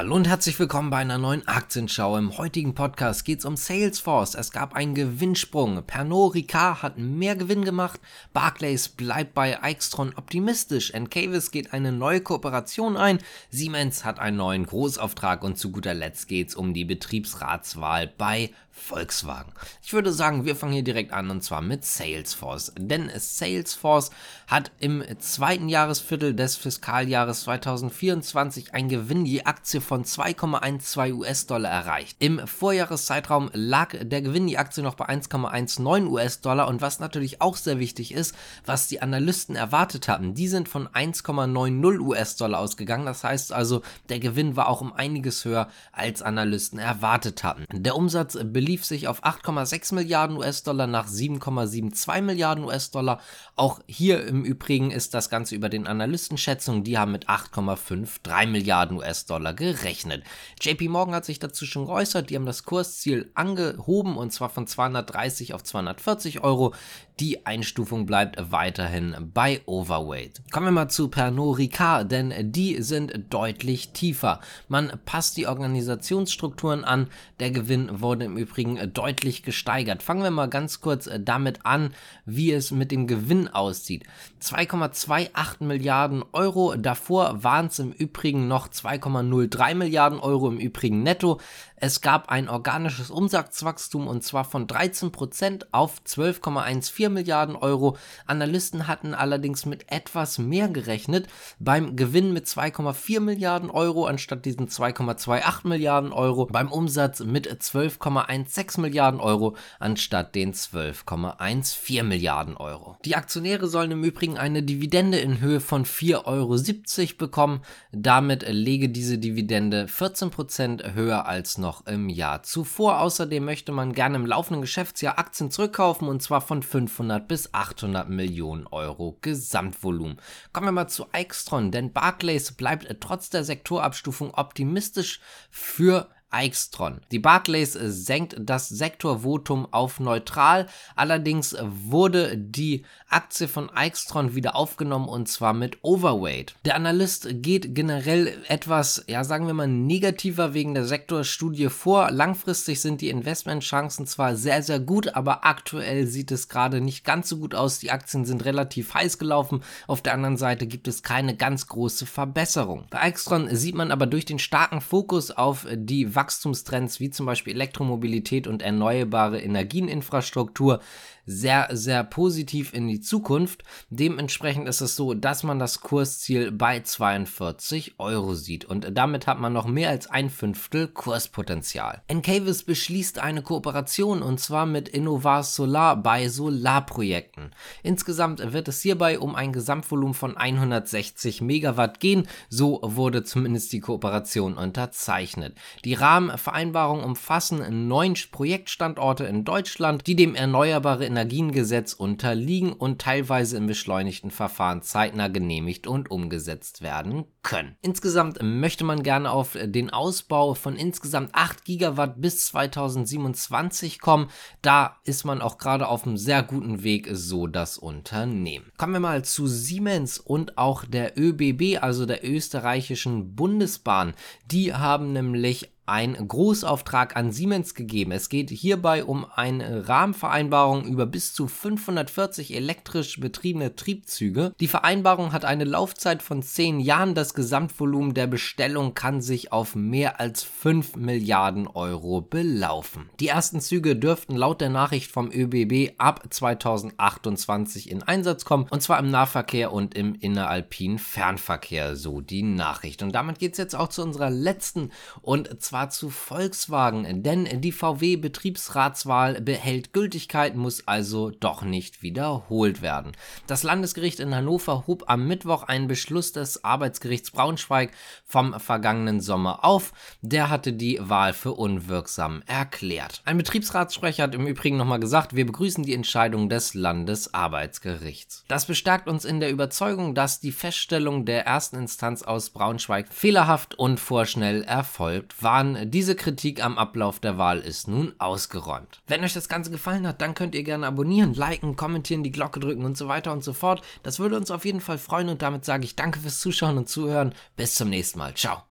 Hallo und herzlich willkommen bei einer neuen Aktienschau. Im heutigen Podcast geht es um Salesforce. Es gab einen Gewinnsprung. Pernod Ricard hat mehr Gewinn gemacht. Barclays bleibt bei Eichstron optimistisch. Encavis geht eine neue Kooperation ein. Siemens hat einen neuen Großauftrag und zu guter Letzt geht es um die Betriebsratswahl bei Volkswagen. Ich würde sagen, wir fangen hier direkt an und zwar mit Salesforce. Denn Salesforce hat im zweiten Jahresviertel des Fiskaljahres 2024 ein Gewinn je Aktie von 2,12 US-Dollar erreicht. Im Vorjahreszeitraum lag der Gewinn je Aktie noch bei 1,19 US-Dollar und was natürlich auch sehr wichtig ist, was die Analysten erwartet hatten, die sind von 1,90 US-Dollar ausgegangen. Das heißt also, der Gewinn war auch um einiges höher, als Analysten erwartet hatten. Der Umsatz belief sich auf 8,6 Milliarden US-Dollar nach 7,72 Milliarden US-Dollar. Auch hier im Übrigen ist das Ganze über den Analystenschätzungen, die haben mit 8,53 Milliarden US-Dollar gerechnet. JP Morgan hat sich dazu schon geäußert, die haben das Kursziel angehoben und zwar von 230 auf 240 Euro. Die Einstufung bleibt weiterhin bei Overweight. Kommen wir mal zu Pernod Ricard, denn die sind deutlich tiefer. Man passt die Organisationsstrukturen an. Der Gewinn wurde im Übrigen deutlich gesteigert. Fangen wir mal ganz kurz damit an, wie es mit dem Gewinn aussieht. 2,28 Milliarden Euro. Davor waren es im Übrigen noch 2,03 Milliarden Euro im Übrigen netto. Es gab ein organisches Umsatzwachstum und zwar von 13% auf 12,14 Milliarden Euro. Analysten hatten allerdings mit etwas mehr gerechnet, beim Gewinn mit 2,4 Milliarden Euro anstatt diesen 2,28 Milliarden Euro, beim Umsatz mit 12,16 Milliarden Euro anstatt den 12,14 Milliarden Euro. Die Aktionäre sollen im Übrigen eine Dividende in Höhe von 4,70 Euro bekommen. Damit lege diese Dividende 14% höher als noch noch im Jahr zuvor. Außerdem möchte man gerne im laufenden Geschäftsjahr Aktien zurückkaufen und zwar von 500 bis 800 Millionen Euro Gesamtvolumen. Kommen wir mal zu Eichstron, denn Barclays bleibt trotz der Sektorabstufung optimistisch für Eichstron. Die Barclays senkt das Sektorvotum auf neutral, allerdings wurde die Aktie von Eichstron wieder aufgenommen und zwar mit Overweight. Der Analyst geht generell etwas, ja sagen wir mal, negativer wegen der Sektorstudie vor. Langfristig sind die Investmentchancen zwar sehr, sehr gut, aber aktuell sieht es gerade nicht ganz so gut aus. Die Aktien sind relativ heiß gelaufen. Auf der anderen Seite gibt es keine ganz große Verbesserung. Bei Eichstron sieht man aber durch den starken Fokus auf die Wachstumstrends wie zum Beispiel Elektromobilität und erneuerbare Energieninfrastruktur sehr, sehr positiv in die Zukunft. Dementsprechend ist es so, dass man das Kursziel bei 42 Euro sieht und damit hat man noch mehr als ein Fünftel Kurspotenzial. Encavis beschließt eine Kooperation und zwar mit Innovar Solar bei Solarprojekten. Insgesamt wird es hierbei um ein Gesamtvolumen von 160 Megawatt gehen, so wurde zumindest die Kooperation unterzeichnet. Die Rahmenvereinbarungen umfassen neun Projektstandorte in Deutschland, die dem erneuerbare Energie Energiengesetz unterliegen und teilweise im beschleunigten Verfahren zeitnah genehmigt und umgesetzt werden können. Insgesamt möchte man gerne auf den Ausbau von insgesamt 8 Gigawatt bis 2027 kommen. Da ist man auch gerade auf einem sehr guten Weg, so das Unternehmen. Kommen wir mal zu Siemens und auch der ÖBB, also der österreichischen Bundesbahn. Die haben nämlich ein Großauftrag an Siemens gegeben. Es geht hierbei um eine Rahmenvereinbarung über bis zu 540 elektrisch betriebene Triebzüge. Die Vereinbarung hat eine Laufzeit von 10 Jahren. Das Gesamtvolumen der Bestellung kann sich auf mehr als 5 Milliarden Euro belaufen. Die ersten Züge dürften laut der Nachricht vom ÖBB ab 2028 in Einsatz kommen und zwar im Nahverkehr und im inneralpinen Fernverkehr, so die Nachricht. Und damit geht es jetzt auch zu unserer letzten und zwar zu Volkswagen, denn die VW-Betriebsratswahl behält Gültigkeit, muss also doch nicht wiederholt werden. Das Landesgericht in Hannover hob am Mittwoch einen Beschluss des Arbeitsgerichts Braunschweig vom vergangenen Sommer auf. Der hatte die Wahl für unwirksam erklärt. Ein Betriebsratssprecher hat im Übrigen nochmal gesagt, wir begrüßen die Entscheidung des Landesarbeitsgerichts. Das bestärkt uns in der Überzeugung, dass die Feststellung der ersten Instanz aus Braunschweig fehlerhaft und vorschnell erfolgt war diese Kritik am Ablauf der Wahl ist nun ausgeräumt. Wenn euch das Ganze gefallen hat, dann könnt ihr gerne abonnieren, liken, kommentieren, die Glocke drücken und so weiter und so fort. Das würde uns auf jeden Fall freuen und damit sage ich danke fürs Zuschauen und Zuhören. Bis zum nächsten Mal. Ciao.